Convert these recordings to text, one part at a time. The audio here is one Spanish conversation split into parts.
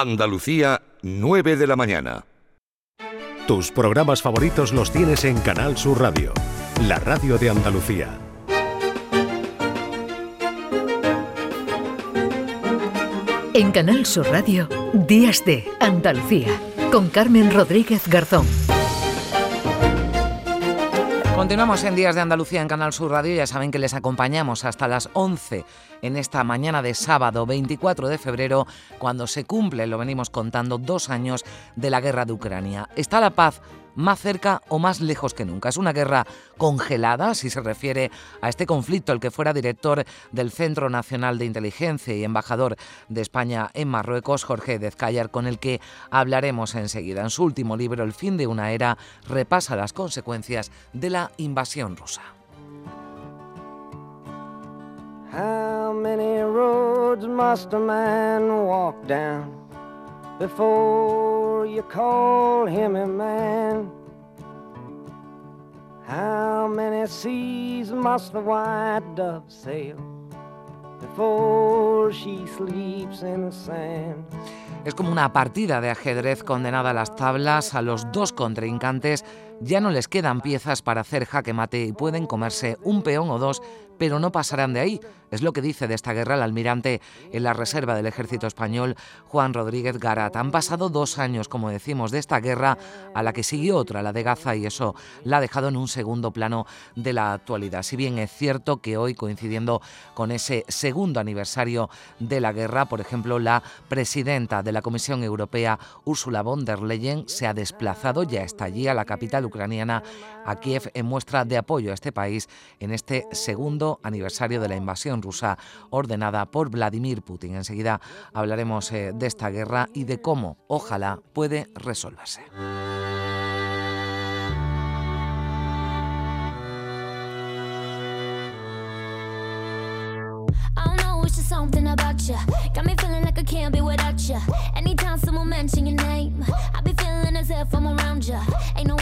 Andalucía, 9 de la mañana. Tus programas favoritos los tienes en Canal Sur Radio, la radio de Andalucía. En Canal Sur Radio, Días de Andalucía, con Carmen Rodríguez Garzón. Continuamos en Días de Andalucía en Canal Sur Radio. Ya saben que les acompañamos hasta las 11 en esta mañana de sábado 24 de febrero, cuando se cumple, lo venimos contando, dos años de la guerra de Ucrania. ¿Está la paz más cerca o más lejos que nunca. Es una guerra congelada, si se refiere a este conflicto, el que fuera director del Centro Nacional de Inteligencia y embajador de España en Marruecos, Jorge Dezcayar, con el que hablaremos enseguida. En su último libro, El fin de una era, repasa las consecuencias de la invasión rusa. Before you call him a man. How many seas must the white dove sail before she sleeps in the sand? Es como una partida de ajedrez condenada a las tablas. A los dos contrincantes ya no les quedan piezas para hacer jaque mate y pueden comerse un peón o dos pero no pasarán de ahí. Es lo que dice de esta guerra el almirante en la reserva del ejército español, Juan Rodríguez Garat. Han pasado dos años, como decimos, de esta guerra a la que siguió otra, la de Gaza, y eso la ha dejado en un segundo plano de la actualidad. Si bien es cierto que hoy, coincidiendo con ese segundo aniversario de la guerra, por ejemplo, la presidenta de la Comisión Europea, Ursula von der Leyen, se ha desplazado, ya está allí, a la capital ucraniana, a Kiev, en muestra de apoyo a este país en este segundo aniversario de la invasión rusa ordenada por Vladimir Putin. Enseguida hablaremos eh, de esta guerra y de cómo, ojalá, puede resolverse.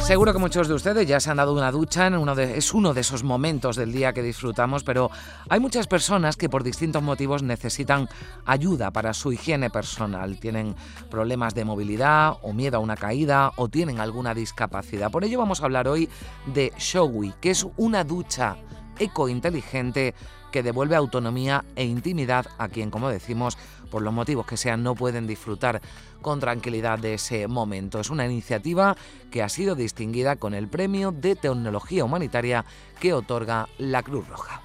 Seguro que muchos de ustedes ya se han dado una ducha, en uno de, es uno de esos momentos del día que disfrutamos, pero hay muchas personas que por distintos motivos necesitan ayuda para su higiene personal. Tienen problemas de movilidad o miedo a una caída o tienen alguna discapacidad. Por ello vamos a hablar hoy de Showy, que es una ducha eco-inteligente que devuelve autonomía e intimidad a quien, como decimos, por los motivos que sean, no pueden disfrutar con tranquilidad de ese momento. Es una iniciativa que ha sido distinguida con el Premio de Tecnología Humanitaria que otorga la Cruz Roja.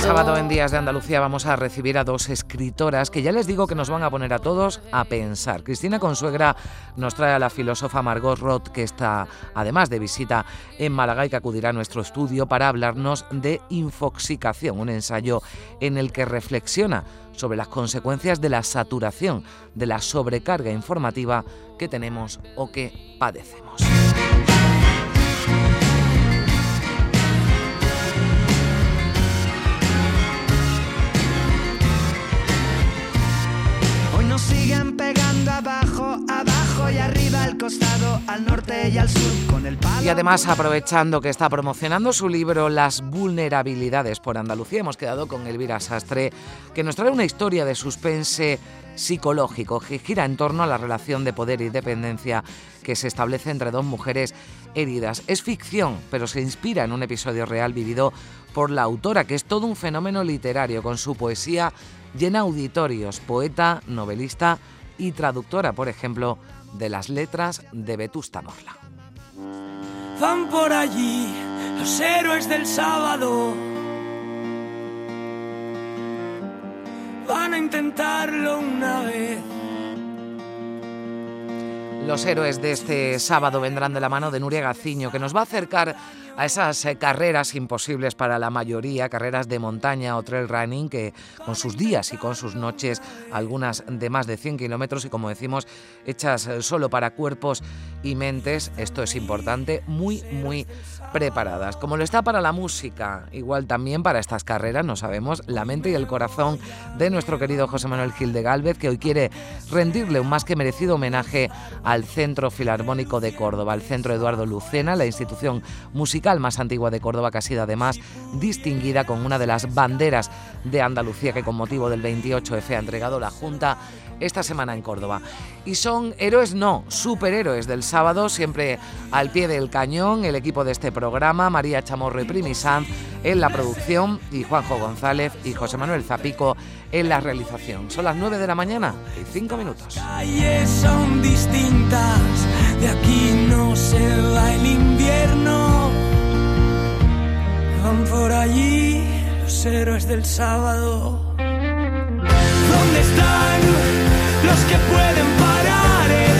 Este sábado en Días de Andalucía vamos a recibir a dos escritoras que ya les digo que nos van a poner a todos a pensar. Cristina Consuegra nos trae a la filósofa Margot Roth, que está además de visita en Málaga y que acudirá a nuestro estudio para hablarnos de infoxicación, un ensayo en el que reflexiona sobre las consecuencias de la saturación, de la sobrecarga informativa que tenemos o que padecemos. Y. Y además, aprovechando que está promocionando su libro Las vulnerabilidades por Andalucía, hemos quedado con Elvira Sastre, que nos trae una historia de suspense psicológico que gira en torno a la relación de poder y dependencia que se establece entre dos mujeres heridas. Es ficción, pero se inspira en un episodio real vivido por la autora, que es todo un fenómeno literario, con su poesía llena auditorios, poeta, novelista y traductora, por ejemplo, de las letras de Vetusta Morla. Van por allí los héroes del sábado. Van a intentarlo una vez. Los héroes de este sábado vendrán de la mano de Nuria Gaciño, que nos va a acercar a esas eh, carreras imposibles para la mayoría, carreras de montaña o trail running, que con sus días y con sus noches, algunas de más de 100 kilómetros y como decimos, hechas eh, solo para cuerpos y mentes, esto es importante, muy, muy preparadas. Como lo está para la música, igual también para estas carreras, no sabemos, la mente y el corazón de nuestro querido José Manuel Gil de Galvez, que hoy quiere rendirle un más que merecido homenaje a al Centro Filarmónico de Córdoba, al Centro Eduardo Lucena, la institución musical más antigua de Córdoba, que ha sido además distinguida con una de las banderas de Andalucía que con motivo del 28F ha entregado la Junta esta semana en Córdoba. Y son héroes, no, superhéroes del sábado, siempre al pie del cañón, el equipo de este programa, María Chamorro y Primi en la producción y Juanjo González y José Manuel Zapico en la realización. Son las 9 de la mañana y 5 minutos. calles son distintas, de aquí no se va el invierno. Van por allí los héroes del sábado. ¿Dónde están los que pueden parar el